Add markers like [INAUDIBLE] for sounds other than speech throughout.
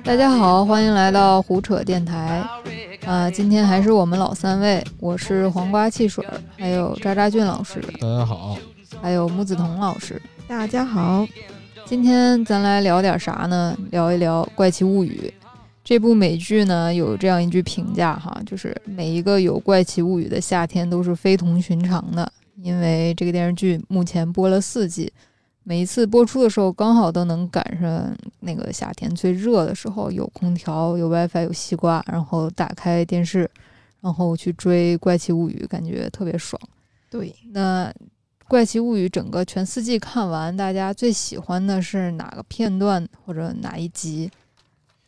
大家好，欢迎来到胡扯电台。啊，今天还是我们老三位，我是黄瓜汽水，还有渣渣俊老师，大家好，还有木子彤老师，大家好。今天咱来聊点啥呢？聊一聊《怪奇物语》这部美剧呢，有这样一句评价哈，就是每一个有《怪奇物语》的夏天都是非同寻常的，因为这个电视剧目前播了四季。每一次播出的时候，刚好都能赶上那个夏天最热的时候，有空调，有 WiFi，有西瓜，然后打开电视，然后去追《怪奇物语》，感觉特别爽。对，那《怪奇物语》整个全四季看完，大家最喜欢的是哪个片段或者哪一集？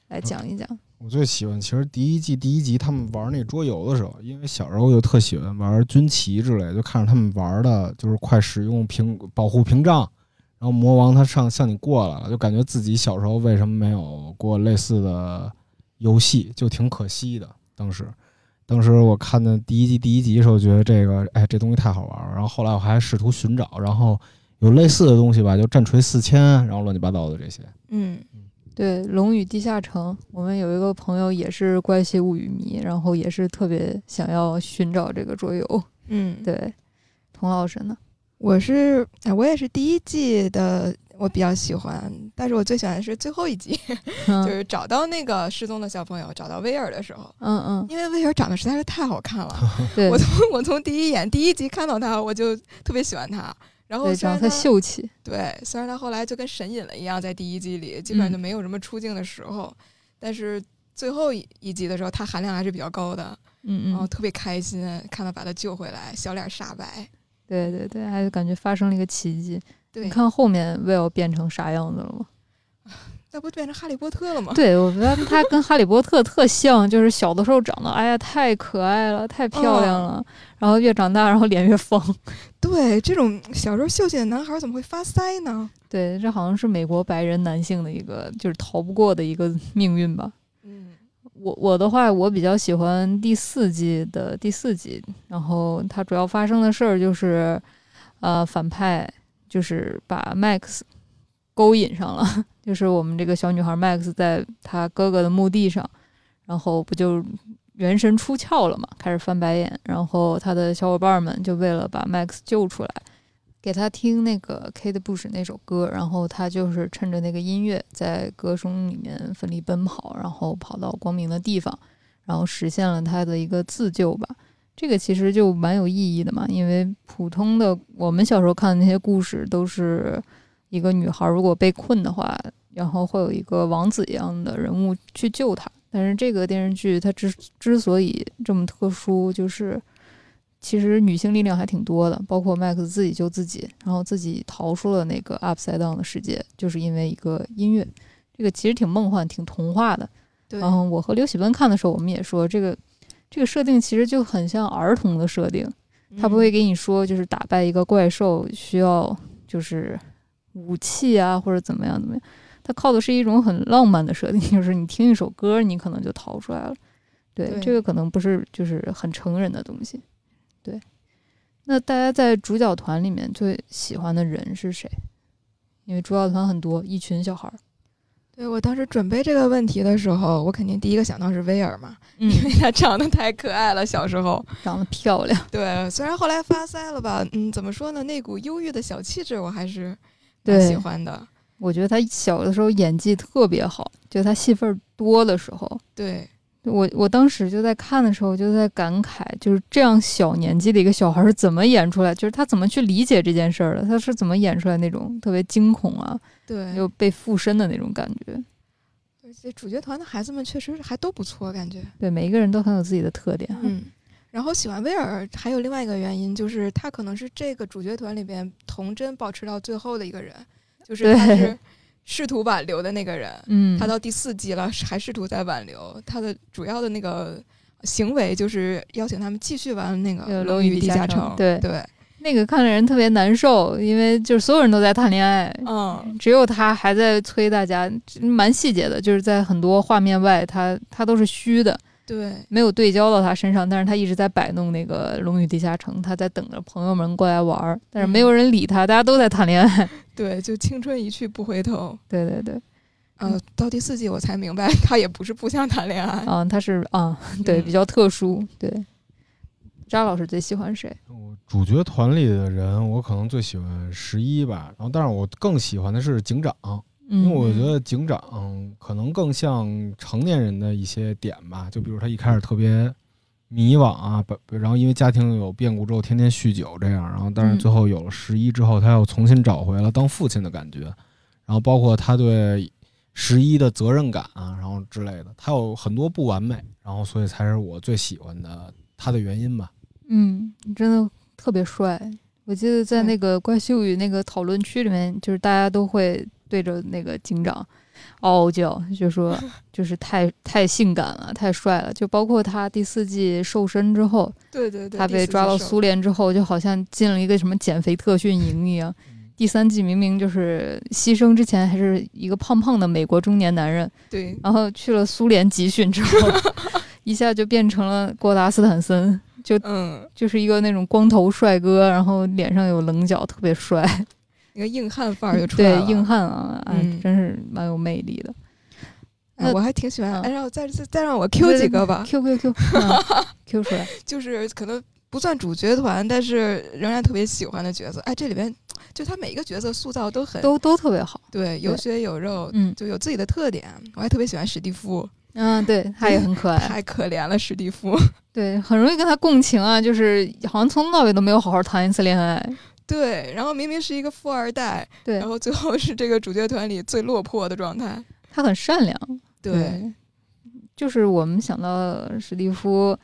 来讲一讲。我最喜欢其实第一季第一集他们玩那桌游的时候，因为小时候就特喜欢玩军旗之类，就看着他们玩的，就是快使用屏保护屏障。然后魔王他上向你过来了，就感觉自己小时候为什么没有过类似的游戏，就挺可惜的。当时，当时我看的第一季第一集的时候，觉得这个哎这东西太好玩了。然后后来我还试图寻找，然后有类似的东西吧，就战锤四千，然后乱七八糟的这些。嗯，对，《龙与地下城》，我们有一个朋友也是怪奇物语迷，然后也是特别想要寻找这个桌游。嗯，对，童老师呢？我是哎，我也是第一季的，我比较喜欢，但是我最喜欢的是最后一集，[LAUGHS] 就是找到那个失踪的小朋友，找到威尔的时候，嗯嗯，因为威尔长得实在是太好看了，[LAUGHS] 对。[LAUGHS] 我从我从第一眼第一集看到他，我就特别喜欢他，然后长得他秀气，对，虽然他后来就跟神隐了一样，在第一季里基本上就没有什么出镜的时候，但是最后一集的时候，他含量还是比较高的，嗯嗯，然后特别开心看他把他救回来，小脸煞白。对对对，还感觉发生了一个奇迹。你看后面 Will 变成啥样子了吗？[LAUGHS] 那不变成哈利波特了吗？对，我觉得他跟哈利波特特像，就是小的时候长得，哎呀，太可爱了，太漂亮了。然后越长大，然后脸越方。[LAUGHS] 对，这种小时候秀气的男孩怎么会发腮呢？对，这好像是美国白人男性的一个，就是逃不过的一个命运吧。我我的话，我比较喜欢第四季的第四集，然后它主要发生的事儿就是，呃，反派就是把 Max 勾引上了，[LAUGHS] 就是我们这个小女孩 Max 在她哥哥的墓地上，然后不就元神出窍了嘛，开始翻白眼，然后他的小伙伴们就为了把 Max 救出来。给他听那个 Kate Bush 那首歌，然后他就是趁着那个音乐在歌声里面奋力奔跑，然后跑到光明的地方，然后实现了他的一个自救吧。这个其实就蛮有意义的嘛，因为普通的我们小时候看的那些故事都是一个女孩如果被困的话，然后会有一个王子一样的人物去救她。但是这个电视剧它之之所以这么特殊，就是。其实女性力量还挺多的，包括麦克斯自己救自己，然后自己逃出了那个 Upside Down 的世界，就是因为一个音乐。这个其实挺梦幻、挺童话的。然后我和刘喜奔看的时候，我们也说这个这个设定其实就很像儿童的设定。他不会给你说就是打败一个怪兽需要就是武器啊或者怎么样怎么样，他靠的是一种很浪漫的设定，就是你听一首歌，你可能就逃出来了。对，这个可能不是就是很成人的东西。对，那大家在主角团里面最喜欢的人是谁？因为主角团很多，一群小孩儿。对我当时准备这个问题的时候，我肯定第一个想到是威尔嘛，因为他长得太可爱了，小时候长得漂亮。对，虽然后来发腮了吧，嗯，怎么说呢？那股忧郁的小气质，我还是蛮喜欢的。我觉得他小的时候演技特别好，就他戏份多的时候。对。我我当时就在看的时候，就在感慨，就是这样小年纪的一个小孩是怎么演出来，就是他怎么去理解这件事儿的，他是怎么演出来那种特别惊恐啊，对，又被附身的那种感觉。而且主角团的孩子们确实还都不错，感觉。对，每一个人都很有自己的特点。嗯，然后喜欢威尔还有另外一个原因，就是他可能是这个主角团里边童真保持到最后的一个人，就是他是。试图挽留的那个人，嗯，他到第四季了，还试图在挽留。他的主要的那个行为就是邀请他们继续玩那个《龙与地下城》。对对，那个看的人特别难受，因为就是所有人都在谈恋爱，嗯，只有他还在催大家，蛮细节的，就是在很多画面外，他他都是虚的。对，没有对焦到他身上，但是他一直在摆弄那个龙与地下城，他在等着朋友们过来玩儿，但是没有人理他，大家都在谈恋爱。对，就青春一去不回头。对对对，呃，到第四季我才明白，他也不是不想谈恋爱。嗯，他是啊，对，嗯比较特殊。对，扎老师最喜欢谁？我主角团里的人，我可能最喜欢十一吧，然后但是我更喜欢的是警长，因为嗯我觉得警长可能更像成年人的一些点吧，就比如他一开始特别迷惘啊，不，然后因为家庭有变故之后天天酗酒这样，然后但是嗯最后有了十一之后，他又重新找回了当父亲的感觉，然后包括他对十一的责任感啊，然后之类的，他有很多不完美，然后所以才是我最喜欢的他的原因吧。嗯，真的特别帅。我记得在那个怪秀宇那个讨论区里面，就是大家都会对着那个警长嗷嗷叫，就说 [LAUGHS] 就是太太性感了，太帅了。就包括他第四季瘦身之后，对对对，他被抓到苏联之后，就好像进了一个什么减肥特训营一样。第三季明明就是牺牲之前还是一个胖胖的美国中年男人，对然后去了苏联集训之后，[LAUGHS] 一下就变成了郭达斯坦森，就嗯，就是一个那种光头帅哥，然后脸上有棱角，特别帅，那个硬汉范儿就出来了对。硬汉啊，哎，嗯真是蛮有魅力的。哎，那我还挺喜欢。嗯哎，让我再再再让我 Q 几个吧，，Q Q Q，嗯 Q 出来，[LAUGHS] 就是可能不算主角团，但是仍然特别喜欢的角色。哎，这里边就他每一个角色塑造都很都都特别好。对，有血有肉，嗯就有自己的特点。我还特别喜欢史蒂夫，嗯，对他也很可 [LAUGHS] 爱，太可怜了，史蒂夫。对，很容易跟他共情啊，就是好像从头到尾都没有好好谈一次恋爱。对，然后明明是一个富二代，对然后最后是这个主角团里最落魄的状态。他很善良，对，就是我们想到史蒂夫，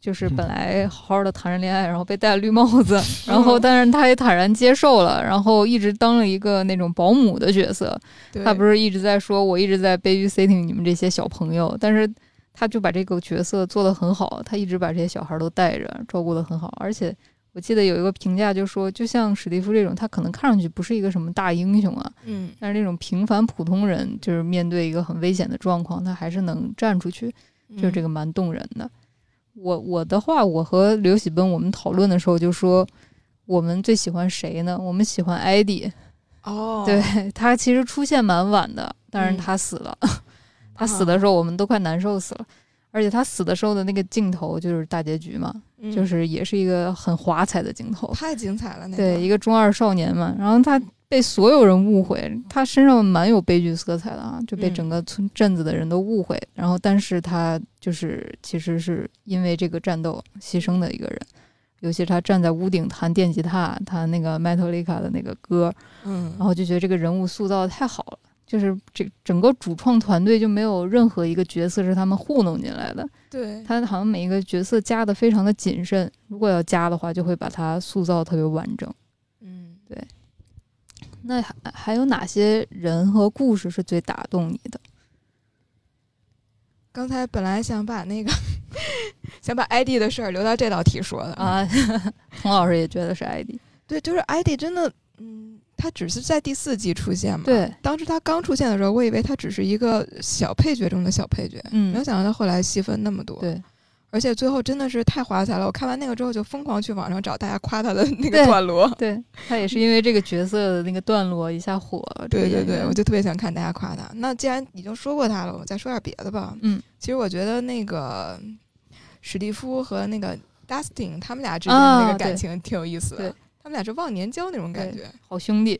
就是本 [LAUGHS] 来好好的谈着恋爱，然后被戴了绿帽子，[LAUGHS] 然后但是他也坦然接受了，然后一直当了一个那种保姆的角色。他不是一直在说，我一直在 babysitting 你们这些小朋友，但是他就把这个角色做得很好，他一直把这些小孩都带着，照顾得很好，而且。我记得有一个评价就说，就像史蒂夫这种，他可能看上去不是一个什么大英雄啊，嗯，但是那种平凡普通人，就是面对一个很危险的状况，他还是能站出去，就是这个。蛮动人的。我我的话，我和刘喜奔我们讨论的时候就说，我们最喜欢谁呢？我们喜欢艾迪，哦，[LAUGHS] 对他其实出现蛮晚的，但是嗯他死了。[LAUGHS] 他死的时候，我们都快难受死了。而且他死的时候的那个镜头就是大结局嘛，嗯就是也是一个很华彩的镜头。太精彩了，那对，一个中二少年嘛，然后他被所有人误会，他身上蛮有悲剧色彩的啊，就被嗯整个村镇子的人都误会。然后，但是他就是其实是因为这个战斗牺牲的一个人。尤其是他站在屋顶弹电吉他，弹那个 Metallica 的那个歌，嗯，然后就觉得这个人物塑造的太好了。就是这整个主创团队就没有任何一个角色是他们糊弄进来的，对，他好像每一个角色加的非常的谨慎，如果要加的话，就会把它塑造特别完整。嗯，对那还还有哪些人和故事是最打动你的？刚才本来想把那个 [LAUGHS] 想把 ID 的事儿留到这道题说的，啊，[LAUGHS] 童老师也觉得是 ID，对，就是 ID 真的，嗯，他只是在第四季出现嘛，对，当时他刚出现的时候，我以为他只是一个小配角中的小配角，嗯没有想到他后来戏份那么多，对，而且最后真的是太华彩了。我看完那个之后，就疯狂去网上找大家夸他的 [LAUGHS] 那个段落。对他也是因为这个角色的那个段落一下火了。对对对，我就特别想看大家夸他。那既然已经说过他了，我再说点别的吧。嗯，其实我觉得那个史蒂夫和那个 Dustin 他们俩之间的那啊个感情挺有意思的，对他们俩是忘年交那种感觉。好兄弟，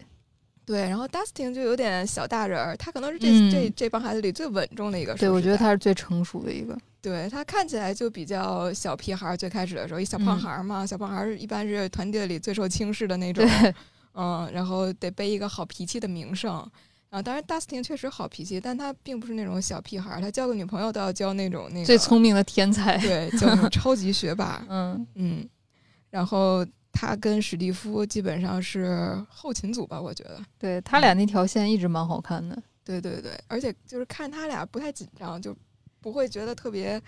对，然后 Dustin 就有点小大人儿，他可能是这、嗯这这帮孩子里最稳重的一个。对我觉得他。是最成熟的一个。对他看起来就比较小屁孩儿，最开始的时候一小胖嗯孩儿嘛，小胖孩儿一般是团队里最受轻视的那种，[LAUGHS] 嗯，然后得背一个好脾气的名声。啊，当然，Dustin 确实好脾气，但他并不是那种小屁孩儿，他交个女朋友都要交那种那个最聪明的天才。对，交那种超级学霸。[LAUGHS] 嗯，嗯，然后他跟史蒂夫基本上是后勤组吧，我觉得。对他俩那条线一直蛮好看的。对对对，而且就是看他俩不太紧张，就不会觉得特别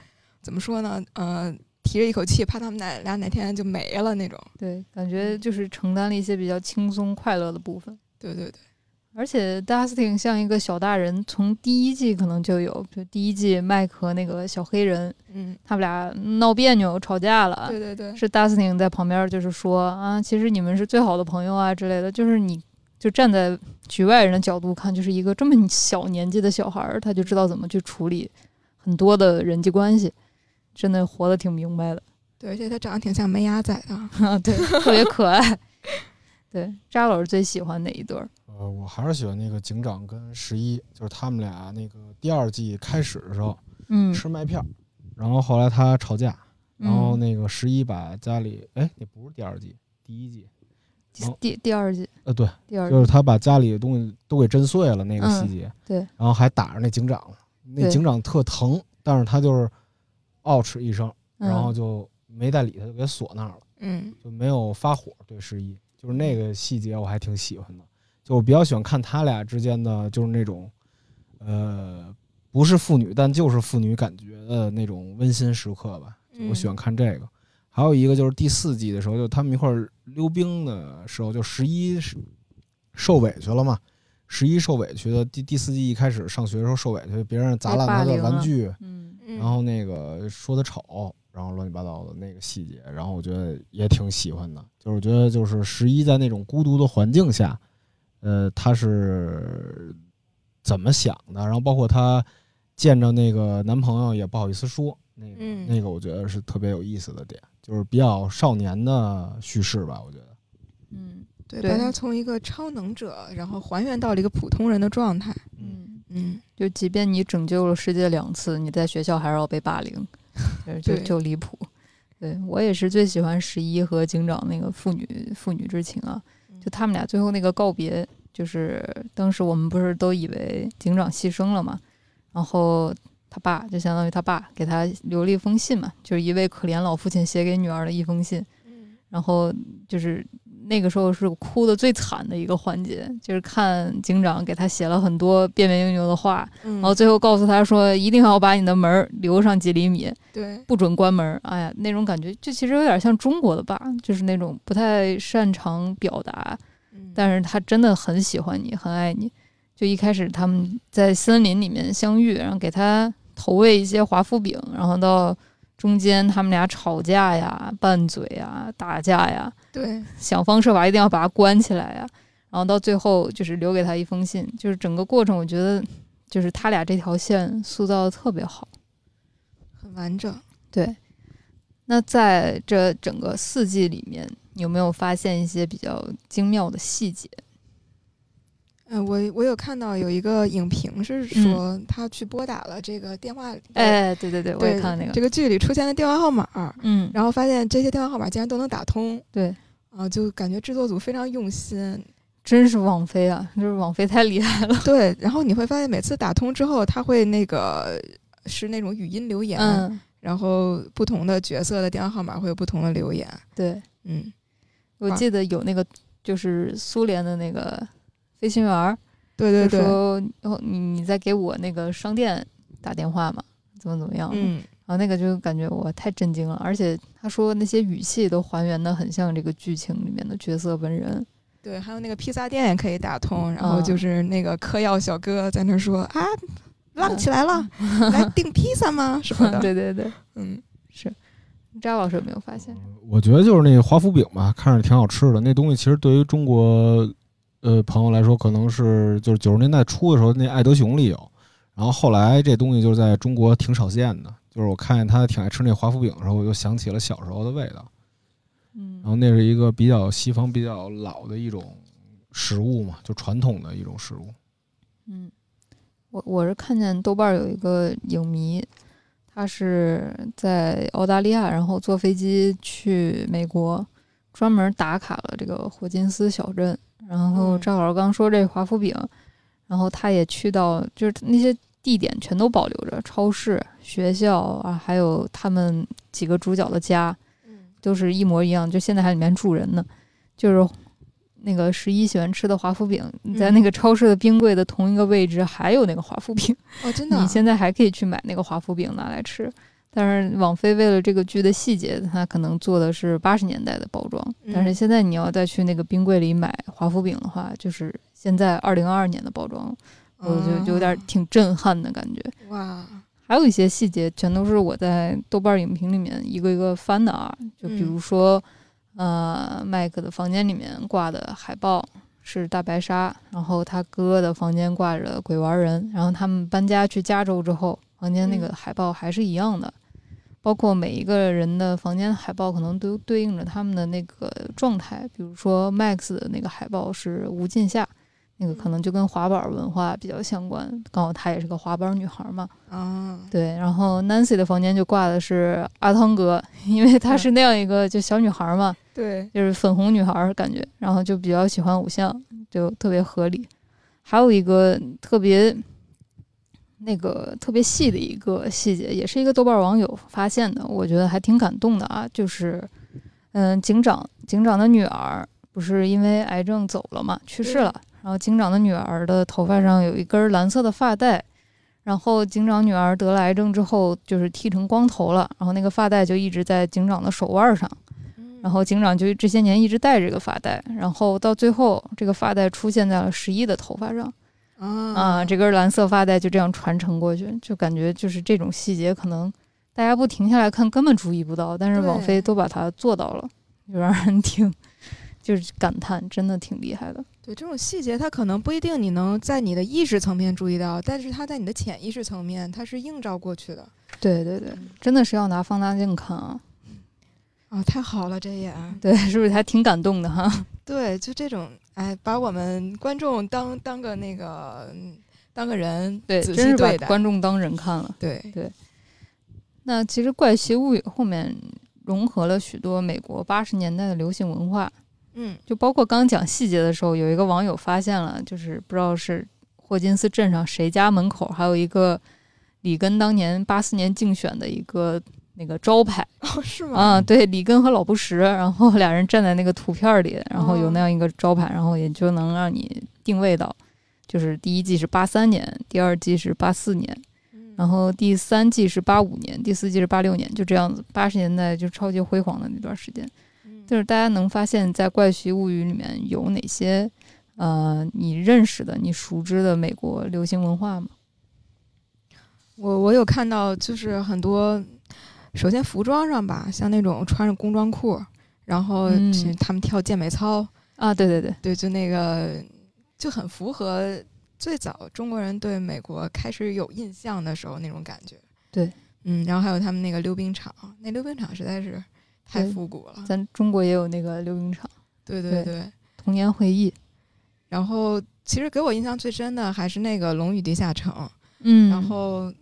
怎么说呢？呃，提着一口气，怕他们哪俩哪天就没了那种。对，感觉就是承担了一些比较轻松快乐的部分。对对对，而且 Dustin 像一个小大人，从第一季可能就有，就第一季麦克和那个小黑人，嗯，他们俩闹别扭吵架了，对对对，是 Dustin 在旁边就是说啊，其实你们是最好的朋友啊之类的，就是你就站在局外人的角度看，就是一个这么小年纪的小孩儿，他就知道怎么去处理很多的人际关系，真的活得挺明白的。对，而且他长得挺像梅雅仔的。啊，[LAUGHS] 对，特别可爱。对，扎老师最喜欢哪一对儿？呃，我还是喜欢那个警长跟十一，就是他们俩那个第二季开始的时候嗯，吃麦片儿，然后后来他吵架，然后嗯那个十一把家里，哎，那不是第二季，第一季，第第第二季，呃，对，第二季，就是他把家里的东西都给震碎了那个嗯细节，对，然后还打着那警长，那警长特疼，但是他就是嗷哧一声，然后嗯就没带理他，就给锁那儿了。嗯就没有发火对十一，就是那个细节我还挺喜欢的，就我比较喜欢看他俩之间的就是那种，呃，不是父女但就是父女感觉的那种温馨时刻吧，就我喜欢看这个。还有一个就是第四季的时候，就他们一块儿溜冰的时候，就十一是受委屈了嘛，十一受委屈的第第四季一开始上学的时候受委屈，别人砸烂他的玩具，嗯嗯，然后那个说他丑，然后乱七八糟的那个细节，然后我觉得也挺喜欢的。就是我觉得就是十一在那种孤独的环境下，呃，他是怎么想的？然后包括她见着那个男朋友也不好意思说，那个、嗯那个我觉得是特别有意思的点，就是比较少年的叙事吧，我觉得。嗯对，对把他从一个超能者，然后还原到了一个普通人的状态。嗯，嗯，就即便你拯救了世界两次，你在学校还是要被霸凌，就就就离谱。对我也是最喜欢十一和警长那个父女父女之情啊，就他们俩最后那个告别，就是当时我们不是都以为警长牺牲了嘛，然后他爸就相当于他爸给他留了一封信嘛，就是一位可怜老父亲写给女儿的一封信，嗯。然后就是那个时候是哭的最惨的一个环节，就是看警长给他写了很多别别扭扭的话，嗯，然后最后告诉他说一定要把你的门儿留上几厘米，对，不准关门儿。哎呀，那种感觉就其实有点像中国的吧，就是那种不太擅长表达，嗯但是他真的很喜欢你，很爱你。就一开始他们在森林里面相遇，然后给他投喂一些华夫饼，然后到中间他们俩吵架呀、拌嘴呀、打架呀，对，想方设法一定要把他关起来呀。然后到最后就是留给他一封信，就是整个过程我觉得就是他俩这条线塑造的特别好。很完整。对，那在这整个四季里面，有没有发现一些比较精妙的细节？嗯，我我有看到有一个影评是说他去拨打了这个电话，哎，对对对，我也看了那个，这个剧里出现的电话号码，嗯，然后发现这些电话号码竟然都能打通，对，啊，就感觉制作组非常用心。真是网飞啊，就是网飞太厉害了。对，然后你会发现每次打通之后，他会那个是那种语音留言，嗯，然后不同的角色的电话号码会有不同的留言。对，嗯，我记得有那个就是苏联的那个飞行员儿，对对对，就说哦，你你在给我那个商店打电话嘛，怎么怎么样？嗯，然后那个就感觉我太震惊了，而且他说那些语气都还原的很像这个剧情里面的角色本人。对，还有那个披萨店也可以打通，然后嗯就是那个嗑药小哥在那说啊，浪起来了，[LAUGHS] 来订披萨吗？什么的。对对对，嗯，是。张老师有没有发现？我觉得就是那个华夫饼吧，看着挺好吃的。那东西其实对于中国呃朋友来说，可能是就是九十年代初的时候那爱德熊里有，然后后来这东西就是在中国挺少见的。就是我看见他挺爱吃那华夫饼的时候，我就想起了小时候的味道。嗯然后那是一个比较西方比较老的一种食物嘛，就传统的一种食物。嗯，我我是看见豆瓣儿有一个影迷，他是在澳大利亚，然后坐飞机去美国，专门打卡了这个霍金斯小镇。然后嗯。赵老师刚说这华夫饼，然后他也去到，就是那些地点全都保留着，超市、学校啊，还有他们几个主角的家，都是一模一样，就现在还里面住人呢，就是那个十一喜欢吃的华夫饼，你在那个超市的冰柜的同一个位置还有那个华夫饼，哦，真的啊，你现在还可以去买那个华夫饼拿来吃。但是网飞为了这个剧的细节，它可能做的是八十年代的包装，嗯。但是现在你要再去那个冰柜里买华夫饼的话，就是现在二零二二年的包装，我就就有点哦挺震撼的感觉。哇，还有一些细节，全都是我在豆瓣影评里面一个一个翻的啊，就比如说，呃，麦克的房间里面挂的海报，是大白鲨，然后他哥的房间挂着鬼玩人，然后他们搬家去加州之后，房间那个海报还是一样的，包括每一个人的房间海报可能都对应着他们的那个状态，比如说 Max 的那个海报是无尽夏。那个可能就跟滑板文化比较相关，刚好她也是个滑板女孩嘛。啊，对。然后 Nancy 的房间就挂的是阿汤哥，[LAUGHS] 因为她是那样一个就小女孩嘛，对，就是粉红女孩感觉，然后就比较喜欢偶像，就特别合理。还有一个特别那个特别细的一个细节，也是一个豆瓣网友发现的，我觉得还挺感动的啊，就是嗯，警长警长的女儿不是因为癌症走了嘛，去世了。然后警长的女儿的头发上有一根蓝色的发带，然后警长女儿得了癌症之后就是剃成光头了，然后那个发带就一直在警长的手腕上，然后警长就这些年一直戴这个发带，然后到最后这个发带出现在了十一的头发上，啊，这根蓝色发带就这样传承过去，就感觉就是这种细节可能大家不停下来看根本注意不到，但是网飞都把它做到了，就让人挺就是感叹，真的挺厉害的。对这种细节，它可能不一定你能在你的意识层面注意到，但是它在你的潜意识层面，它是映照过去的。对对对，真的是要拿放大镜看啊！啊，太好了，这也对，是不是还挺感动的哈？[LAUGHS] 对，就这种，哎，把我们观众当当个那个当个人，对，真是把观众当人看了。对对。那其实《怪奇物语》后面融合了许多美国八十年代的流行文化。嗯，就包括刚讲细节的时候，有一个网友发现了，就是不知道是霍金斯镇上谁家门口还有一个里根当年八四年竞选的一个那个招牌哦，是吗？啊，对，里根和老布什，然后俩人站在那个图片里，然后有那样一个招牌，然后也就能让你定位到，就是第一季是八三年，第二季是八四年，然后第三季是八五年，第四季是八六年，就这样子，八十年代就超级辉煌的那段时间。就是大家能发现，在《怪奇物语》里面有哪些呃你认识的、你熟知的美国流行文化吗？我我有看到，就是很多，首先服装上吧，像那种穿着工装裤，然后他们跳健美操啊，对对对对，就那个就很符合最早中国人对美国开始有印象的时候那种感觉。对，嗯，然后还有他们那个溜冰场，那溜冰场实在是。太复古了，咱中国也有那个溜冰场，对对对，童年回忆。然后其实给我印象最深的还是那个《龙与地下城》，嗯，然后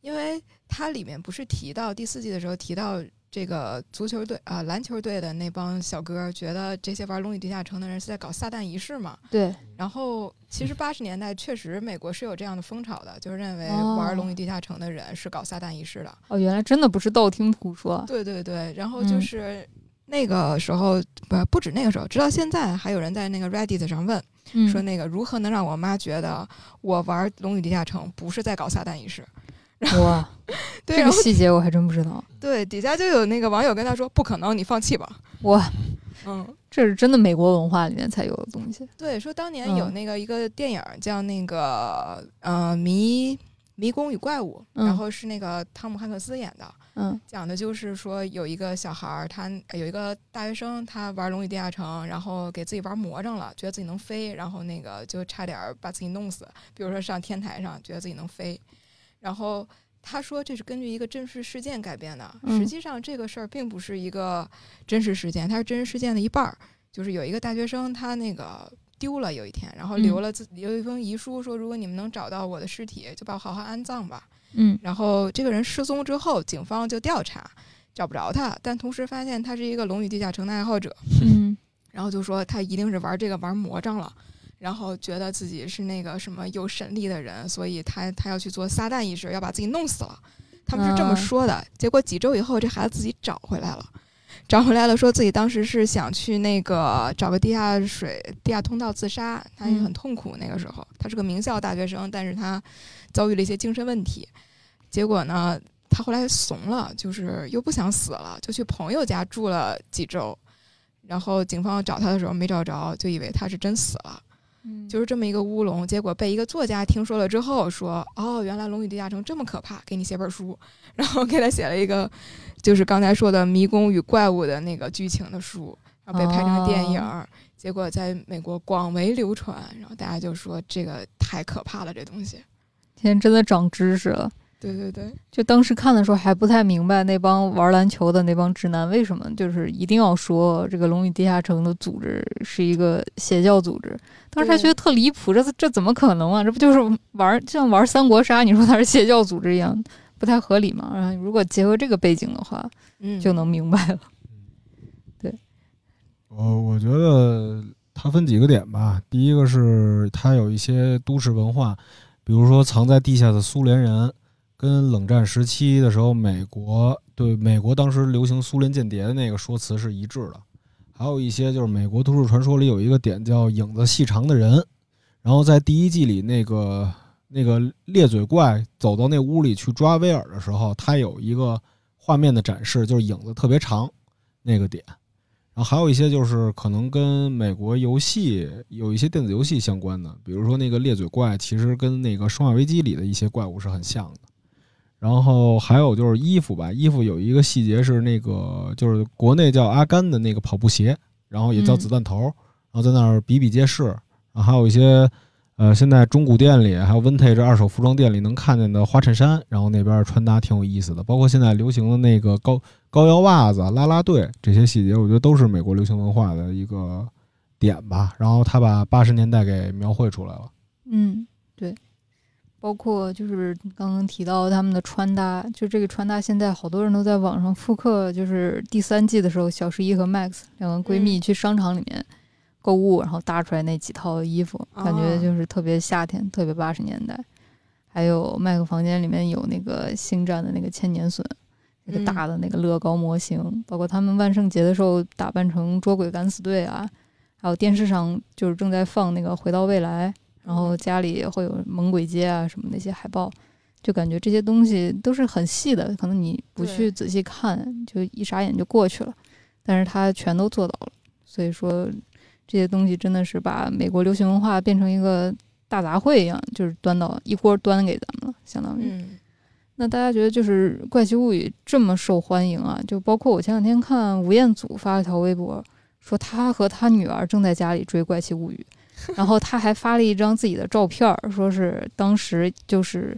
因为它里面不是提到第四季的时候提到。这个足球队啊，篮球队的那帮小哥觉得这些玩《龙与地下城》的人是在搞撒旦仪式嘛？对。然后，其实八十年代确实美国是有这样的风潮的，就是认为玩《龙与地下城》的人是搞撒旦仪式的。哦，原来真的不是道听途说。对对对。然后就是那个时候，不不止那个时候，直到现在还有人在那个 Reddit 上问，说那个如何能让我妈觉得我玩《龙与地下城》不是在搞撒旦仪式？哇，[LAUGHS] 这个细节我还真不知道。[LAUGHS] 对，底下就有那个网友跟他说：“不可能，你放弃吧。”哇，[LAUGHS] 嗯，这是真的美国文化里面才有的东西。对，说当年有那个一个电影叫那个呃《迷迷宫与怪物》，然后是那个汤姆汉克斯演的，嗯，讲的就是说有一个小孩儿，他有一个大学生，他玩《龙与地下城》，然后给自己玩魔怔了，觉得自己能飞，然后那个就差点把自己弄死。比如说上天台上，觉得自己能飞。然后他说这是根据一个真实事件改编的，实际上这个事儿并不是一个真实事件，它是真实事件的一半儿。就是有一个大学生，他那个丢了有一天，然后留了自留一封遗书，说如果你们能找到我的尸体，就把我好好安葬吧。嗯，然后这个人失踪之后，警方就调查，找不着他，但同时发现他是一个《龙与地下城》的爱好者。嗯，然后就说他一定是玩这个玩魔怔了。然后觉得自己是那个什么有神力的人，所以他他要去做撒旦仪式，要把自己弄死了。他们是这么说的。结果几周以后，这孩子自己找回来了，找回来了，说自己当时是想去那个找个地下水、地下通道自杀，他也很痛苦。那个时候，他是个名校大学生，但是他遭遇了一些精神问题。结果呢，他后来怂了，就是又不想死了，就去朋友家住了几周。然后警方找他的时候没找着，就以为他是真死了。就是这么一个乌龙，结果被一个作家听说了之后说：“哦，原来《龙与地下城》这么可怕，给你写本书。”然后给他写了一个，就是刚才说的《迷宫与怪物》的那个剧情的书，然后被拍成电影。结果在美国广为流传，然后大家就说这个太可怕了，这东西。今天真的长知识了。对对对，就当时看的时候还不太明白那帮玩篮球的那帮直男为什么就是一定要说这个龙与地下城的组织是一个邪教组织。当时还觉得特离谱，这这怎么可能啊？这不就是玩就像玩三国杀？你说他是邪教组织一样，不太合理嘛？然后如果结合这个背景的话，嗯，就能明白了。对，我我觉得它分几个点吧。第一个是它有一些都市文化，比如说藏在地下的苏联人。跟冷战时期的时候，美国对美国当时流行苏联间谍的那个说辞是一致的。还有一些就是美国都市传说里有一个点叫影子细长的人，然后在第一季里那个那个裂嘴怪走到那屋里去抓威尔的时候，他有一个画面的展示，就是影子特别长那个点。然后还有一些就是可能跟美国游戏有一些电子游戏相关的，比如说那个裂嘴怪，其实跟那个《生化危机》里的一些怪物是很像的。然后还有就是衣服吧，衣服有一个细节是那个，就是国内叫阿甘的那个跑步鞋，然后也叫子弹头，然后在那儿比比皆是。然后还有一些，呃，现在中古店里还有 vintage 二手服装店里能看见的花衬衫，然后那边穿搭挺有意思的。包括现在流行的那个高高腰袜子、啦啦队这些细节，我觉得都是美国流行文化的一个点吧。然后他把八十年代给描绘出来了。嗯，对。包括就是刚刚提到他们的穿搭，就这个穿搭，现在好多人都在网上复刻。就是第三季的时候，小十一和 Max 两个闺蜜去商场里面购物，然后搭出来那几套衣服，感觉就是特别夏天，特别八十年代。还有麦克房间里面有那个星战的那个千年隼，那个大的那个乐高模型，包括他们万圣节的时候打扮成捉鬼敢死队啊，还有电视上就是正在放那个回到未来。然后家里会有猛鬼街啊什么那些海报，就感觉这些东西都是很细的，可能你不去仔细看，就一眨眼就过去了。但是他全都做到了，所以说这些东西真的是把美国流行文化变成一个大杂烩一样，就是端到一锅端给咱们了，相当于。那大家觉得就是《怪奇物语》这么受欢迎啊？就包括我前两天看吴彦祖发了条微博，说他和他女儿正在家里追《怪奇物语》。[LAUGHS] 然后他还发了一张自己的照片，说是当时就是，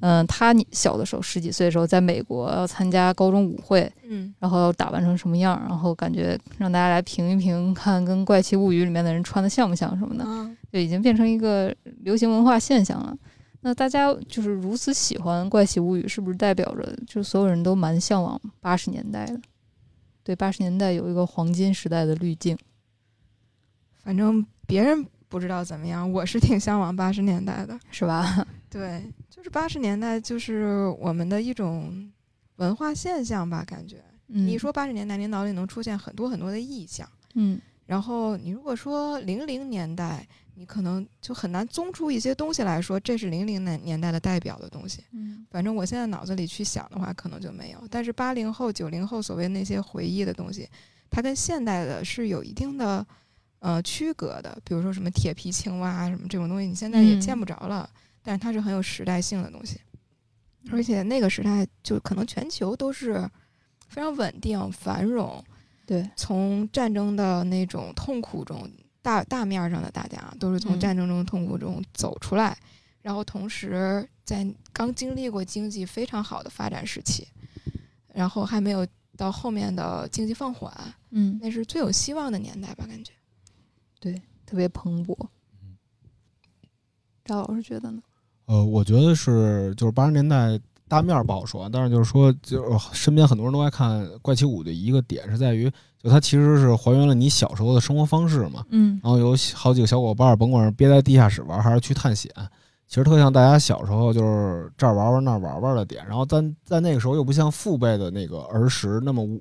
嗯，他小的时候十几岁的时候，在美国要参加高中舞会，嗯，然后打扮成什么样，然后感觉让大家来评一评，看跟《怪奇物语》里面的人穿的像不像什么的，就已经变成一个流行文化现象了。那大家就是如此喜欢《怪奇物语》，是不是代表着就所有人都蛮向往八十年代的？对，八十年代有一个黄金时代的滤镜，反正。别人不知道怎么样，我是挺向往八十年代的，是吧？[LAUGHS] 对，就是八十年代，就是我们的一种文化现象吧，感觉。你说八十年代，你脑里能出现很多很多的意象，嗯。然后你如果说零零年代，你可能就很难综出一些东西来说，这是零零年年代的代表的东西。嗯。反正我现在脑子里去想的话，可能就没有。但是八零后、九零后所谓那些回忆的东西，它跟现代的是有一定的。呃，区隔的，比如说什么铁皮青蛙什么这种东西，你现在也见不着了。但是它是很有时代性的东西，而且那个时代就可能全球都是非常稳定繁荣。对，从战争的那种痛苦中，大大面上的大家都是从战争中痛苦中走出来，然后同时在刚经历过经济非常好的发展时期，然后还没有到后面的经济放缓，嗯，那是最有希望的年代吧，感觉。对，特别蓬勃。嗯赵老师觉得呢？呃，我觉得是，就是八十年代大面不好说，但是就是说，就身边很多人都爱看《怪奇五》的一个点是在于，就它其实是还原了你小时候的生活方式嘛。嗯。然后有好几个小伙伴，甭管是憋在地下室玩，还是去探险，其实特像大家小时候就是这儿玩玩那儿玩玩的点。然后但在那个时候又不像父辈的那个儿时那么。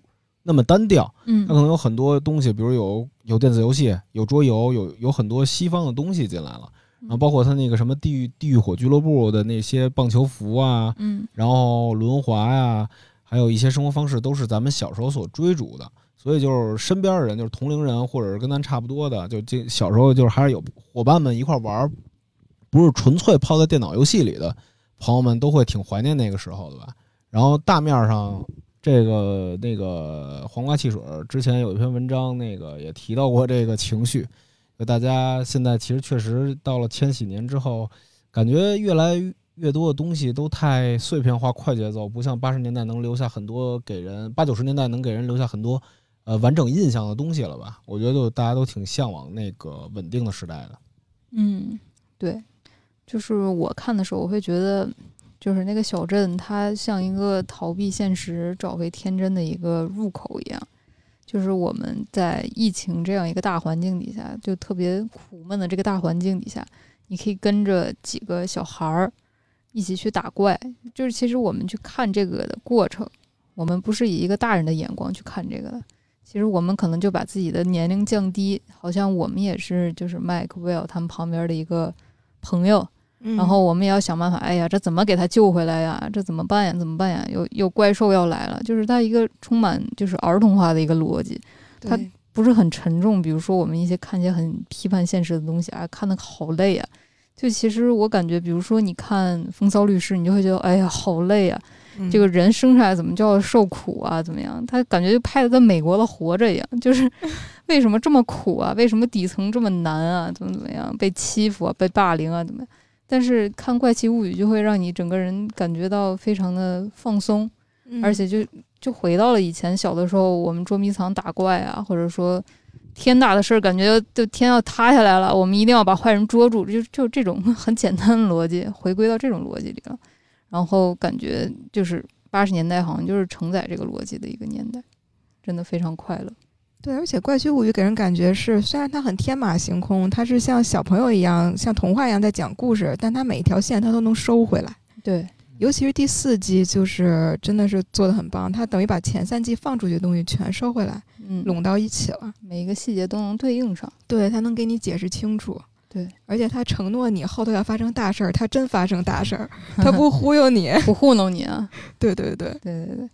那么单调，嗯，它可能有很多东西，比如有有电子游戏，有桌游，有有很多西方的东西进来了，然后包括它那个什么地狱地狱火俱乐部的那些棒球服啊，嗯，然后轮滑呀，还有一些生活方式都是咱们小时候所追逐的，所以就是身边的人，就是同龄人或者是跟咱差不多的，就这小时候就是还是有伙伴们一块玩，不是纯粹泡在电脑游戏里的朋友们都会挺怀念那个时候的吧。然后大面上。这个那个黄瓜汽水之前有一篇文章，那个也提到过这个情绪。就大家现在其实确实到了千禧年之后，感觉越来越多的东西都太碎片化、快节奏，不像八十年代能留下很多给人，八九十年代能给人留下很多呃完整印象的东西了吧？我觉得就大家都挺向往那个稳定的时代的。嗯，对，就是我看的时候，我会觉得。就是那个小镇，它像一个逃避现实、找回天真的一个入口一样。就是我们在疫情这样一个大环境底下，就特别苦闷的这个大环境底下，你可以跟着几个小孩儿一起去打怪。就是其实我们去看这个的过程，我们不是以一个大人的眼光去看这个的。其实我们可能就把自己的年龄降低，好像我们也是就是 Mike Will 他们旁边的一个朋友。然后我们也要想办法，哎呀，这怎么给他救回来呀？这怎么办呀？怎么办呀？有有怪兽要来了，就是他一个充满就是儿童化的一个逻辑，他不是很沉重。比如说我们一些看起来很批判现实的东西啊，看的好累啊。就其实我感觉，比如说你看《风骚律师》，你就会觉得，哎呀，好累啊！这个人生下来怎么就要受苦啊？怎么样？他感觉就拍的跟美国的活着一样，就是 [LAUGHS] 为什么这么苦啊？为什么底层这么难啊？怎么怎么样？被欺负啊？被霸凌啊？怎么样？但是看《怪奇物语》就会让你整个人感觉到非常的放松，而且就就回到了以前小的时候，我们捉迷藏打怪啊，或者说天大的事儿，感觉就天要塌下来了，我们一定要把坏人捉住，就就这种 [LAUGHS] 很简单的逻辑，回归到这种逻辑里了。然后感觉就是八十年代好像就是承载这个逻辑的一个年代，真的非常快乐。对，而且《怪奇物语》给人感觉是，虽然它很天马行空，它是像小朋友一样，像童话一样在讲故事，但它每一条线它都能收回来。对，尤其是第四季，就是真的是做的很棒，它等于把前三季放出去的东西全收回来，嗯，拢到一起了，每一个细节都能对应上。对，它能给你解释清楚。对，而且他承诺你后头要发生大事儿，他真发生大事儿，[LAUGHS] 他不忽悠你，不糊弄你啊。对对对对对对。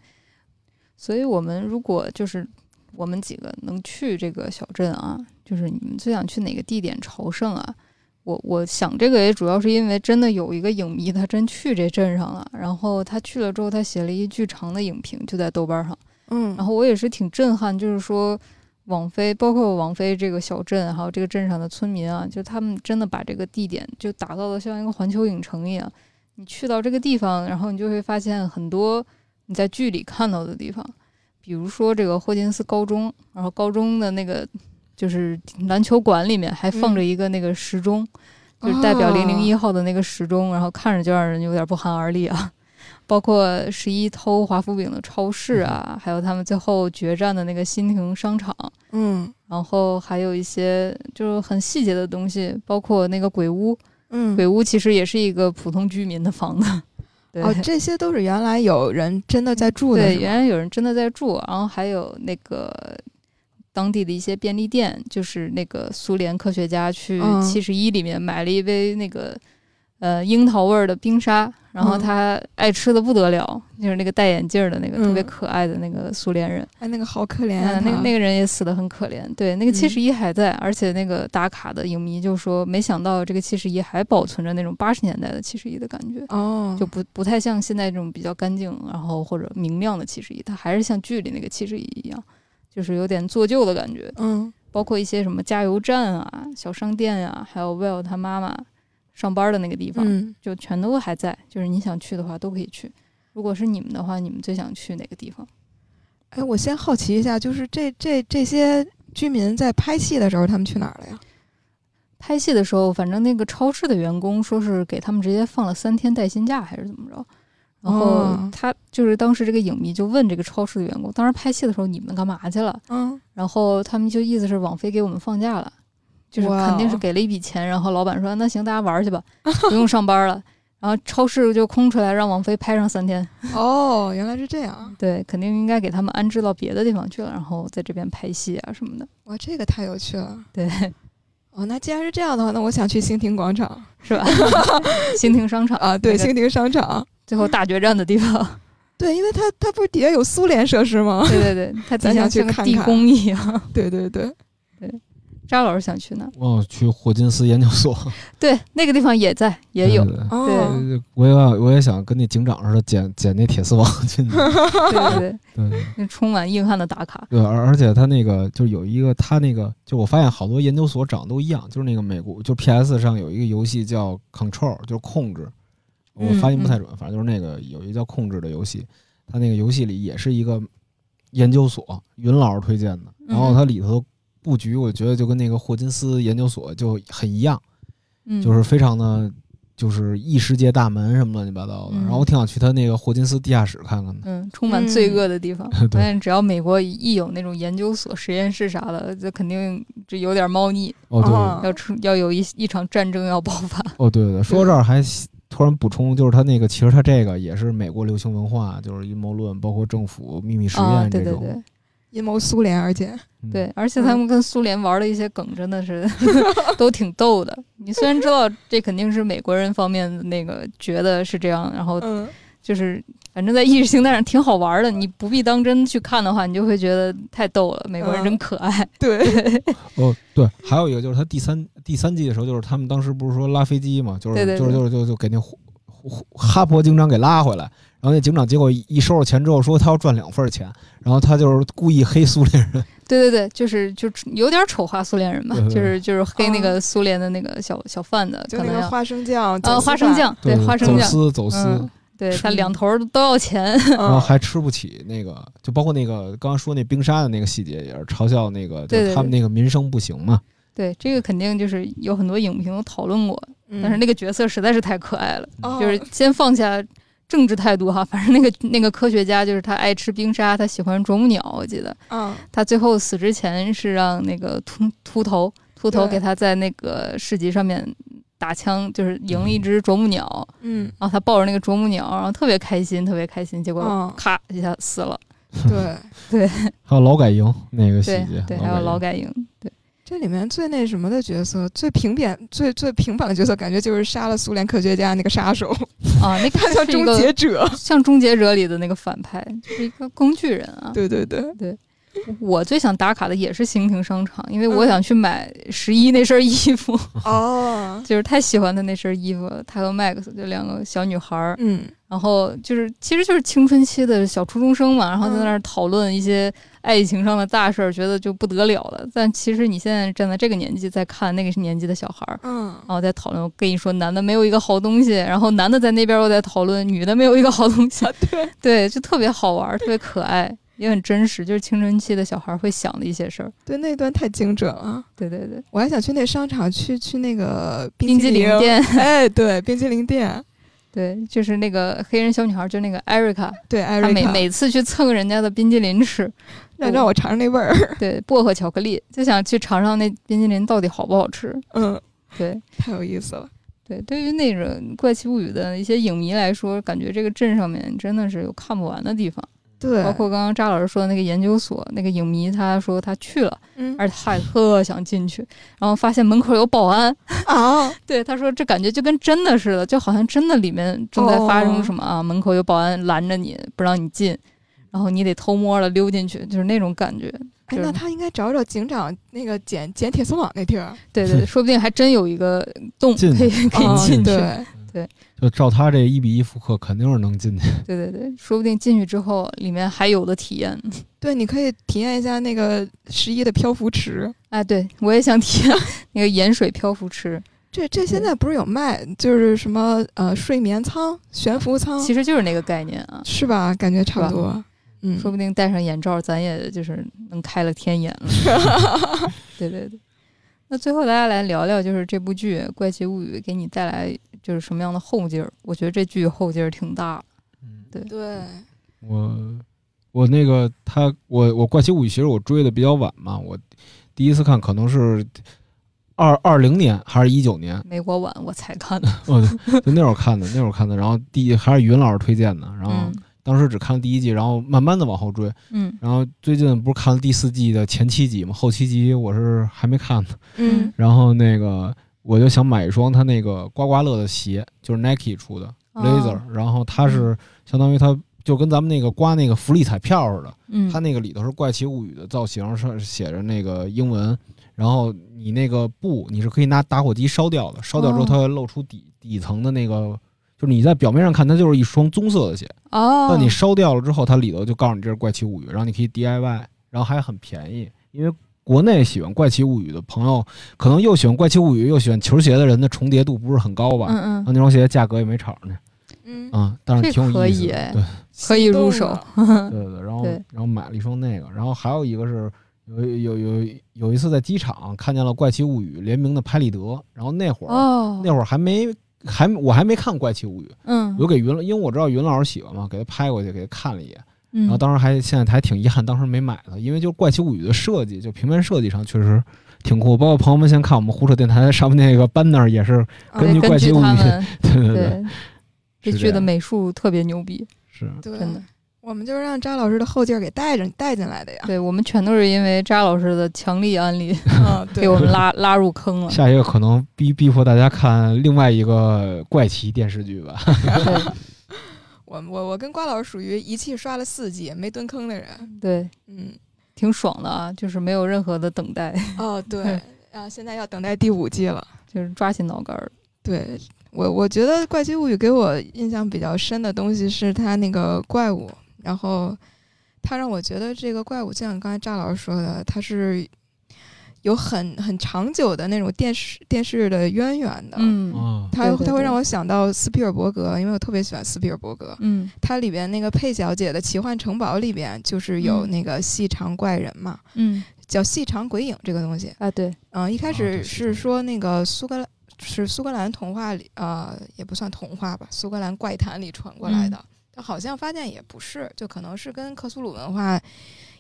所以我们如果就是。我们几个能去这个小镇啊？就是你们最想去哪个地点朝圣啊？我我想这个也主要是因为真的有一个影迷，他真去这镇上了，然后他去了之后，他写了一巨长的影评，就在豆瓣上。嗯，然后我也是挺震撼，就是说王菲，包括王菲这个小镇，还有这个镇上的村民啊，就他们真的把这个地点就打造的像一个环球影城一样。你去到这个地方，然后你就会发现很多你在剧里看到的地方。比如说这个霍金斯高中，然后高中的那个就是篮球馆里面还放着一个那个时钟，就是代表零零一号的那个时钟，然后看着就让人有点不寒而栗啊。[LAUGHS] 包括十一偷华夫饼的超市啊，还有他们最后决战的那个新亭商场，嗯，然后还有一些就是很细节的东西，包括那个鬼屋，嗯，鬼屋其实也是一个普通居民的房子。哦，这些都是原来有人真的在住的。对，原来有人真的在住，然后还有那个当地的一些便利店，就是那个苏联科学家去七十一里面买了一杯那个。呃，樱桃味儿的冰沙，然后他爱吃的不得了，就是那个戴眼镜的那个特别可爱的那个苏联人，哎，那个好可怜啊，那个那个人也死的很可怜。对，那个七十一还在，而且那个打卡的影迷就说，没想到这个七十一还保存着那种八十年代的七十一的感觉，哦，就不不太像现在这种比较干净，然后或者明亮的七十一，它还是像剧里那个七十一一样，就是有点做旧的感觉。嗯，包括一些什么加油站啊、小商店呀，还有 Will 他妈妈。上班的那个地方，就全都还在。就是你想去的话，都可以去。如果是你们的话，你们最想去哪个地方？哎，我先好奇一下，就是这这这些居民在拍戏的时候，他们去哪儿了呀？拍戏的时候，反正那个超市的员工说是给他们直接放了三天带薪假，还是怎么着？然后他就是当时这个影迷就问这个超市的员工：“当时拍戏的时候，你们干嘛去了？”嗯，然后他们就意思是网飞给我们放假了。就是肯定是给了一笔钱，然后老板说：“那行，大家玩去吧，不用上班了。”然后超市就空出来，让王菲拍上三天。哦，原来是这样。对，肯定应该给他们安置到别的地方去了，然后在这边拍戏啊什么的。哇，这个太有趣了。对。哦，那既然是这样的话，那我想去兴亭广场，是吧？[LAUGHS] 兴亭商场 [LAUGHS] 啊，对，兴亭商场，最后大决战的地方。[LAUGHS] 对，因为它它不是底下有苏联设施吗？对对对，它咱想去看看。地宫一样。对对对对。扎老师想去哪？我去霍金斯研究所，[LAUGHS] 对，那个地方也在，也有。对对哦，对我也我也想跟那警长似的捡捡那铁丝网进去。[LAUGHS] 对对对，对对那充满硬汉的打卡。对，而而且他那个就有一个他那个，就我发现好多研究所长得都一样，就是那个美国，就 PS 上有一个游戏叫 Control，就是控制。我发音不太准，反正就是那个有一个叫控制的游戏，它那个游戏里也是一个研究所，云老师推荐的，然后它里头布局，我觉得就跟那个霍金斯研究所就很一样，嗯，就是非常的，就是异世界大门什么乱七八糟的。嗯然后我挺想去他那个霍金斯地下室看看的。嗯，充满罪恶的地方。对但是只要美国一有那种研究所、实验室啥的，这肯定这有点猫腻，哦，对，哦要出要有一一场战争要爆发。哦，对对对，说到这儿还突然补充，就是他那个，其实他这个也是美国流行文化，就是阴谋论，包括政府秘密实啊，验这种。对对对阴谋苏联，而且嗯对，而且他们跟苏联玩的一些梗真的是 [LAUGHS] 都挺逗的。你虽然知道这肯定是美国人方面的那个觉得是这样，然后嗯，就是反正在意识形态上挺好玩的，你不必当真去看的话，你就会觉得太逗了。美国人真可爱。[LAUGHS] 对，[LAUGHS] 哦，对，还有一个就是他第三第三季的时候，就是他们当时不是说拉飞机嘛，就是对对对就是就是就就给那胡胡哈珀警长给拉回来，然后那警长结果一一收了钱之后说他要赚两份钱，然后他就是故意黑苏联人，[LAUGHS] 对对对，就是就有点丑化苏联人吧，对对就是就是黑那哦个苏联的那个小小贩子，就可能要那个花生酱，呃走私犯，花生酱，对花生酱走，私走私。嗯，对他两头都要钱。[LAUGHS] 然后嗯，还吃不起那个，就包括那个刚刚说那冰沙的那个细节，也是嘲笑那个，就对他们那个民生不行嘛。对，这个肯定就是有很多影评都讨论过，嗯但是那个角色实在是太可爱了，哦就是先放下政治态度哈，[LAUGHS] 反正那个那个科学家就是他爱吃冰沙，他喜欢啄木鸟，我记得。嗯。他最后死之前是让那个秃秃头秃头给他在那个市集上面打枪，就是赢了一只啄木鸟，嗯，然后他抱着那个啄木鸟，然后特别开心，特别开心，结果嗯。咔一下死了。对。[LAUGHS] 对，还有劳改营那个细对节，对，还有劳改改营，对这里面最那什么的角色，最平扁、最最平凡的角色，感觉就是杀了苏联科学家那个杀手，[LAUGHS] 啊，那他叫终结者。像《终结者》里的那个反派，就是一个工具人啊。对对对。对，我最想打卡的也是兴平商场，因为我嗯。想去买十一那身衣服，哦，[LAUGHS] 就是太喜欢他那身衣服了。他和 Max 就两个小女孩儿，嗯。然后就是其实就是青春期的小初中生嘛，然后在那儿讨论一些爱情上的大事儿，觉得就不得了了。但其实你现在站在这个年纪再看那个年纪的小孩儿，嗯。然后在讨论，我跟你说，男的没有一个好东西，然后男的在那边又在讨论女的没有一个好东西，对，[LAUGHS] 对，就特别好玩儿，特别可爱，也很真实，就是青春期的小孩儿会想的一些事儿。对，那段太精准了。对对对，我还想去那商场去去那个冰激激凌店，[LAUGHS] 哎，对，冰激凌店，对，就是那个黑人小女孩儿，就那个艾瑞卡，对，艾她瑞卡，每每次去蹭人家的冰激凌吃，让让我尝尝那味儿。[LAUGHS] 对，薄荷巧克力，就想去尝尝那冰淇淋到底好不好吃。嗯，对太有意思了。对，对于那种怪奇物语的一些影迷来说，感觉这个镇上面真的是有看不完的地方。对，包括刚刚扎老师说的那个研究所，那个影迷他说他去了，嗯而且他也特想进去，然后发现门口有保安，[LAUGHS] 啊，对他说这感觉就跟真的似的，就好像真的里面正在发生什么啊，门口有保安拦着你不让你进，然后你得偷摸的溜进去，就是那种感觉。哎，那他应该找找警长那个捡捡铁丝网那地儿，对对对，[LAUGHS] 说不定还真有一个洞进可以可以啊进去。对，[LAUGHS] 就照他这一比一复刻，肯定是能进去。对对对，说不定进去之后里面还有的体验。[LAUGHS] 对，你可以体验一下那个十一的漂浮池。哎，对我也想体验那个盐水漂浮池，这这现在不是有卖，就是什么呃睡眠舱、悬浮舱，其实就是那个概念啊。是吧？感觉差不多。嗯，说不定戴上眼罩，咱也就是能开了天眼了。[LAUGHS] 对对对。那最后大家来聊聊，就是这部剧《怪奇物语》给你带来就是什么样的后劲儿？我觉得这剧后劲儿挺大。嗯对对，我我那个他我我怪奇物语其实我追的比较晚嘛，我第一次看可能是二二零年还是一九年，美国晚我才看的。哦，对就那会儿看的，那会儿看的。然后第还是云老师推荐的，然后嗯当时只看了第一季，然后慢慢的往后追。嗯。然后最近不是看了第四季的前七集嘛，后七集我是还没看呢。嗯。然后那个我就想买一双他那个刮刮乐的鞋，就是 Nike 出的哦。Laser，、然后它是相当于它就跟咱们那个刮那个福利彩票似的，嗯，它那个里头是怪奇物语的造型，上写着那个英文，然后你那个布你是可以拿打火机烧掉的，烧掉之后哦。它会露出底底层的那个，就是你在表面上看它就是一双棕色的鞋，哦，那你烧掉了之后，它里头就告诉你这是怪奇物语，然后你可以 DIY，然后还很便宜，因为国内喜欢怪奇物语的朋友，可能又喜欢怪奇物语又喜欢球鞋的人的重叠度不是很高吧？嗯然后嗯，那双鞋价格也没炒呢，嗯，啊，但是挺有意思对。可以入手 [LAUGHS] 对对对，然后然后买了一双那个，然后还有一个是有有有有一次在机场看见了怪奇物语联名的拍立得，然后那会儿、哦，那会儿还没还我还没看怪奇物语，嗯。我给云，因为我知道云老师喜欢嘛，给他拍过去给他看了一眼，嗯，然后当时还现在还挺遗憾，当时没买它，因为就怪奇物语的设计，就平面设计上确实挺酷，包括朋友们先看我们胡扯电台上面那个 banner 也是，啊根据对根据怪奇物语对对 [LAUGHS] 对，对。这剧的美术特别牛逼，是。对。真的，我们就是让扎老师的后劲儿给带着带进来的呀。对我们全都是因为扎老师的强力安利嗯，[LAUGHS] 对给我们拉拉入坑了。下一个可能逼逼迫大家看另外一个怪奇电视剧吧。[LAUGHS] 对 [LAUGHS] 我我我跟瓜老师属于一气刷了四季没蹲坑的人。对，嗯，挺爽的啊，就是没有任何的等待，哦对，啊，现在要等待第五季了。就是抓心挠肝儿。对我，我觉得《怪奇物语》给我印象比较深的东西是它那个怪物，然后它让我觉得这个怪物，就像刚才赵老师说的，它是有很很长久的那种电视电视的渊源的。嗯啊，它它会让我想到斯皮尔伯格，因为我特别喜欢斯皮尔伯格。嗯它里边那个佩小姐的奇幻城堡里边，就是有嗯那个细长怪人嘛，嗯叫细长鬼影这个东西。啊对，嗯，一开始是说那个苏格兰是苏格兰童话里，呃，也不算童话吧，苏格兰怪谈里传过来的。但好像发现也不是，就可能是跟克苏鲁文化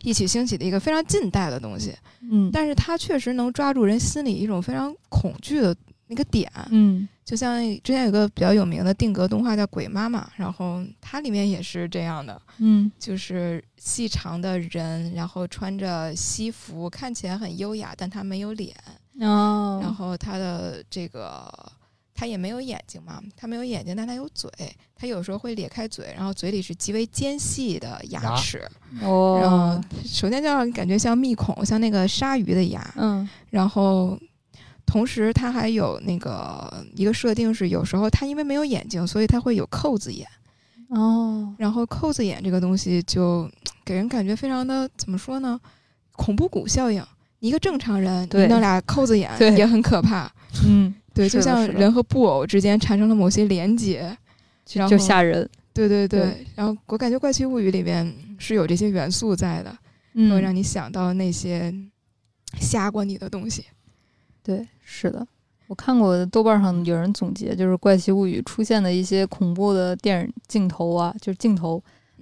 一起兴起的一个非常近代的东西。嗯但是它确实能抓住人心里一种非常恐惧的那个点。嗯就像之前有个比较有名的定格动画叫《鬼妈妈》，然后它里面也是这样的。嗯就是细长的人，然后穿着西服，看起来很优雅，但他没有脸。哦，然后他的这个他也没有眼睛嘛，它没有眼睛，但它有嘴，它有时候会咧开嘴，然后嘴里是极为尖细的牙牙齿，然后哦首先就让人感觉像密孔，像那个鲨鱼的牙，嗯然后。同时，它还有那个一个设定是，有时候它因为没有眼睛，所以它会有扣子眼。哦然后扣子眼这个东西就给人感觉非常的怎么说呢？恐怖谷效应。一个正常人，对你弄俩扣子眼也很可怕。嗯对，就像人和布偶之间产生了某些连接。然就吓人，对对对。对然后我感觉《怪奇物语》里边是有这些元素在的，会嗯让你想到那些吓过你的东西。对是的。我看过豆瓣上有人总结，就是《怪奇物语》出现的一些恐怖的电影镜头啊，就是镜头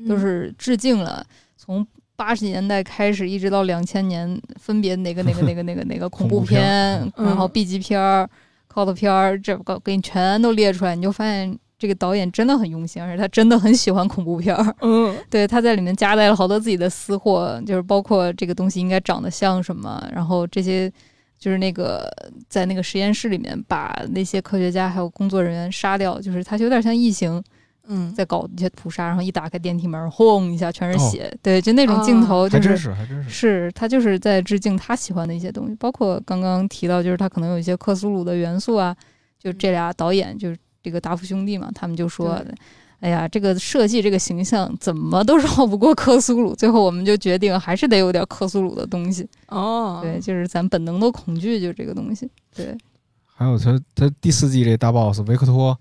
都嗯是致敬了从八十年代开始一直到两千年，分别哪个哪个哪个哪个哪个 [LAUGHS] 恐怖恐怖片然后 B 级片儿、cult 片儿，这个给你全都列出来，你就发现这个导演真的很用心，而且他真的很喜欢恐怖片儿。嗯对，他在里面夹带了好多自己的私货，就是包括这个东西应该长得像什么，然后这些就是那个在那个实验室里面把那些科学家还有工作人员杀掉，就是他有点像异形嗯，在搞一些屠杀，然后一打开电梯门，轰一下全是哦血，对，就那种镜头就还真是。还真是。是他就是在致敬他喜欢的一些东西，包括刚刚提到，就是他可能有一些克苏鲁的元素啊。就这俩导演，就是这个达夫兄弟嘛，他们就说：“哎呀，这个设计这个形象怎么都绕不过克苏鲁。”最后我们就决定还是得有点克苏鲁的东西。哦，对，就是咱本能的恐惧，就这个东西。对，还有他他第四季这大 boss 维克托，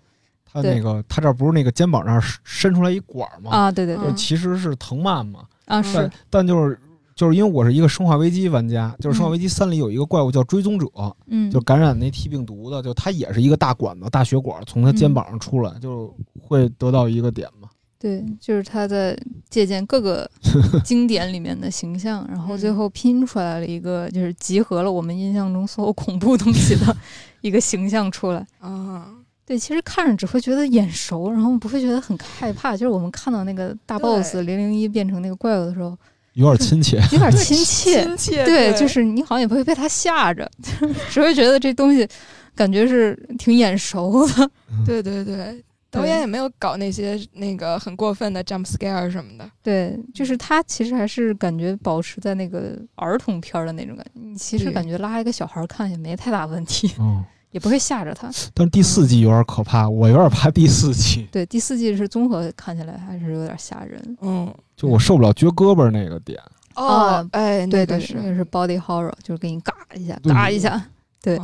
他那个他这儿不是那个肩膀上伸出来一管儿吗？啊，对对对嗯，其实是藤蔓嘛。啊是，但就是就是因为我是一个生化危机玩家，就是生化危机三里有一个怪物叫追踪者，嗯，就感染那 T 病毒的，就它也是一个大管子、大血管从他肩膀上出来，就会得到一个点嘛。对，就是他在借鉴各个 [LAUGHS] 经典里面的形象，然后最嗯后拼出来了一个，就是集合了我们印象中所有恐怖东西的 [LAUGHS] 一个形象出来。啊，对，其实看着只会觉得眼熟，然后不会觉得很害怕。就是我们看到那个大 boss 零零一变成那个怪物的时候，有点亲切，有点对亲切。[LAUGHS] 亲切，对，就是你好像也不会被他吓着，[LAUGHS] 只会觉得这东西感觉是挺眼熟的。对对对，导演也没有搞那些那个很过分的 jump scare 什么的。对，就是他其实还是感觉保持在那个儿童片的那种感觉。你其实感觉拉一个小孩看也没太大问题，嗯，也不会吓着他。[LAUGHS] 但是第四季有点可怕，我有点怕第四季。对，第四季是综合看起来还是有点吓人。嗯，就我受不了撅胳膊那个点。哦，哎，对对，是那个是 body horror，就是给你嘎一下，嘎一下。对，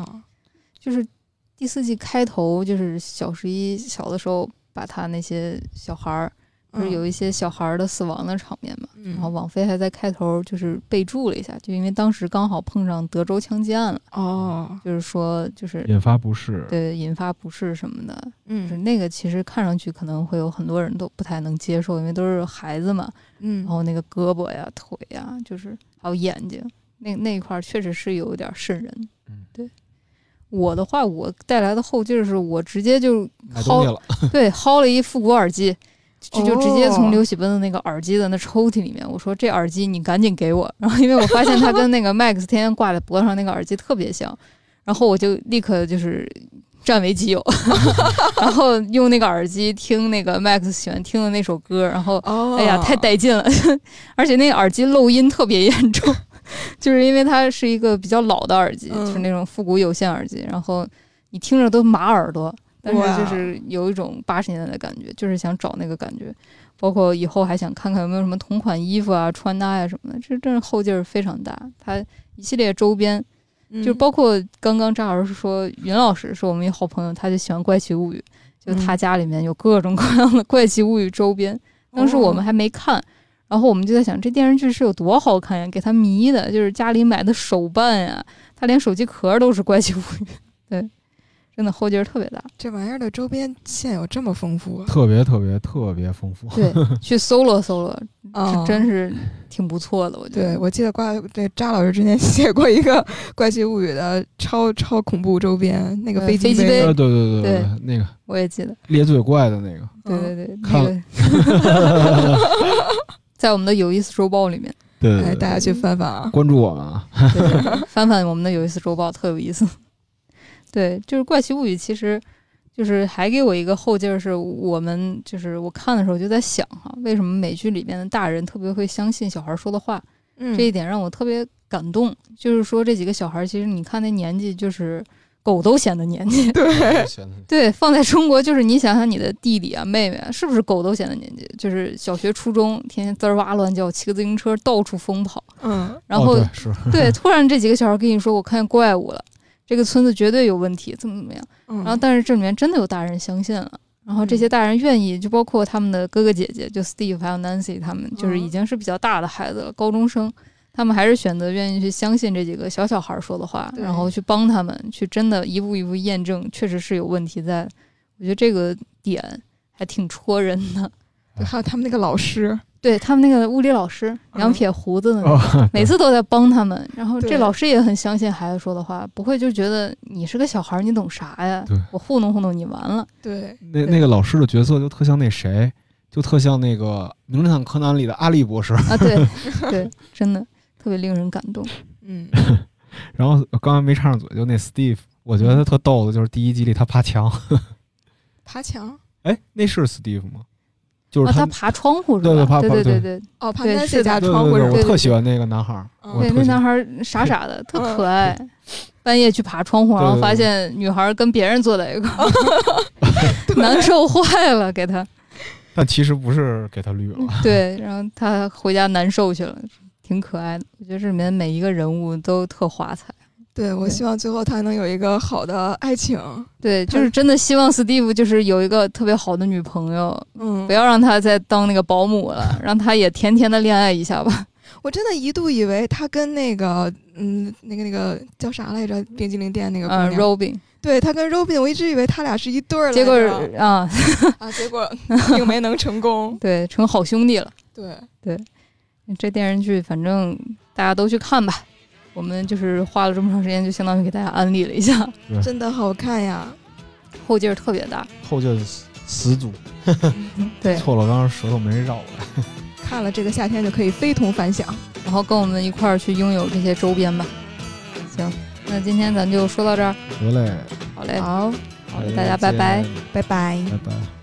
就是第四季开头，就是小十一小的时候，把他那些小孩儿，就是有一些小孩儿的死亡的场面嘛。然后网飞还在开头就是备注了一下，就因为当时刚好碰上德州枪击案了。哦，就是说，就是引发不适，对，引发不适什么的。嗯，就是那个其实看上去可能会有很多人都不太能接受，因为都是孩子嘛。嗯，然后那个胳膊呀、腿呀，就是还有眼睛，那那一块确实是有点瘆人。嗯，对。我的话，我带来的后劲是我直接就薅，[LAUGHS] 对，薅了一复古耳机，就就直接从刘喜奔的那个耳机的那抽屉里面，我说这耳机你赶紧给我。[LAUGHS] 然后因为我发现它跟那个 Max 天天挂在脖子上那个耳机特别像，然后我就立刻就是占为己有，[LAUGHS] 然后用那个耳机听那个 Max 喜欢听的那首歌，然后哎呀太带劲了，[LAUGHS] 而且那个耳机漏音特别严重。就是因为它是一个比较老的耳机，就是那种复古有线耳机，然后你听着都麻耳朵，但是就是有一种八十年代的感觉，就是想找那个感觉。包括以后还想看看有没有什么同款衣服啊、穿搭呀什么的，这真是后劲儿非常大。它一系列周边，就包括刚刚张老师说，云老师是我们一好朋友，他就喜欢《怪奇物语》，就他家里面有各种各样的《怪奇物语》周边，当时我们还没看。然后我们就在想，这电视剧是有多好看呀？给他迷的，就是家里买的手办呀，他连手机壳都是怪奇物语，[LAUGHS] 对，真的后劲儿特别大。这玩意儿的周边现有这么丰富？特别特别特别丰富。对，[LAUGHS] 去搜罗搜罗，[LAUGHS] 这真是挺不错的。我觉得，对我记得挂对扎老师之前 [LAUGHS] 写过一个怪奇物语的超超恐怖周边，那个飞机杯，对对对对，那个我也记得咧嘴怪的那个，对对对，那个。在我们的有意思周报里面，对，大家去翻翻啊，关注我们啊，翻翻我们的有意思周报，特有意思。对，就是《怪奇物语》，其实就是还给我一个后劲儿，是我们就是我看的时候就在想哈，为什么美剧里面的大人特别会相信小孩说的话？嗯，这一点让我特别感动。就是说这几个小孩，其实你看那年纪就是。狗都嫌的年纪，对对，放在中国就是你想想你的弟弟啊妹妹啊，是不是狗都嫌的年纪？就是小学初中天天滋儿哇乱叫，骑个自行车到处疯跑，嗯，然后是对，突然这几个小孩跟你说我看见怪物了，这个村子绝对有问题，怎么怎么样？然后但是这里面真的有大人相信了，然后这些大人愿意，就包括他们的哥哥姐姐，就 Steve 还有 Nancy 他们，就是已经是比较大的孩子了，高中生。他们还是选择愿意去相信这几个小小孩说的话，然后去帮他们，去真的一步一步验证，确实是有问题在。我觉得这个点还挺戳人的。还有他们那个老师，对他们那个物理老师，两撇胡子的那个，每次都在帮他们。然后这老师也很相信孩子说的话，不会就觉得你是个小孩，你懂啥呀？我糊弄糊弄你完了。对，那那个老师的角色就特像那谁，就特像那个《名侦探柯南》里的阿笠博士啊！[LAUGHS] 对对，真的。特别令人感动，嗯，[LAUGHS] 然后刚才没插上嘴，就那 Steve，我觉得他特逗的，就是第一集里他爬墙，爬墙，哎，那是 Steve 吗？就是他爬窗户是吧？对对爬对对对，哦，爬那是家窗户，我特喜欢那个男孩，对，那男孩傻傻的，特可爱，半夜去爬窗户，然后发现女孩跟别人坐在一块儿 [LAUGHS] [LAUGHS] 难受坏了，给他，[LAUGHS] 但其实不是给他绿了，对，然后他回家难受去了。挺可爱的，我觉得这里面每一个人物都特华彩。对，我希望最后他能有一个好的爱情。对，就是真的希望 Steve 就是有一个特别好的女朋友，嗯，不要让他再当那个保姆了，让他也甜甜的恋爱一下吧。[LAUGHS] 我真的一度以为他跟那个，嗯，那个那个叫啥来着，冰激凌店那个嗯，Robin，对他跟 Robin，我一直以为他俩是一对儿，结果啊 [LAUGHS] 啊，结果并没能成功，[LAUGHS] 对，成好兄弟了。对对。这电视剧反正大家都去看吧，我们就是花了这么长时间，就相当于给大家安利了一下，真的好看呀，后劲儿特别大，后劲儿十足，[LAUGHS] 对，错了，刚刚舌头没绕过来，看了这个夏天就可以非同凡响，然后跟我们一块儿去拥有这些周边吧。行，那今天咱就说到这儿，得嘞，好嘞，好，好嘞，大家拜拜，拜拜，拜拜。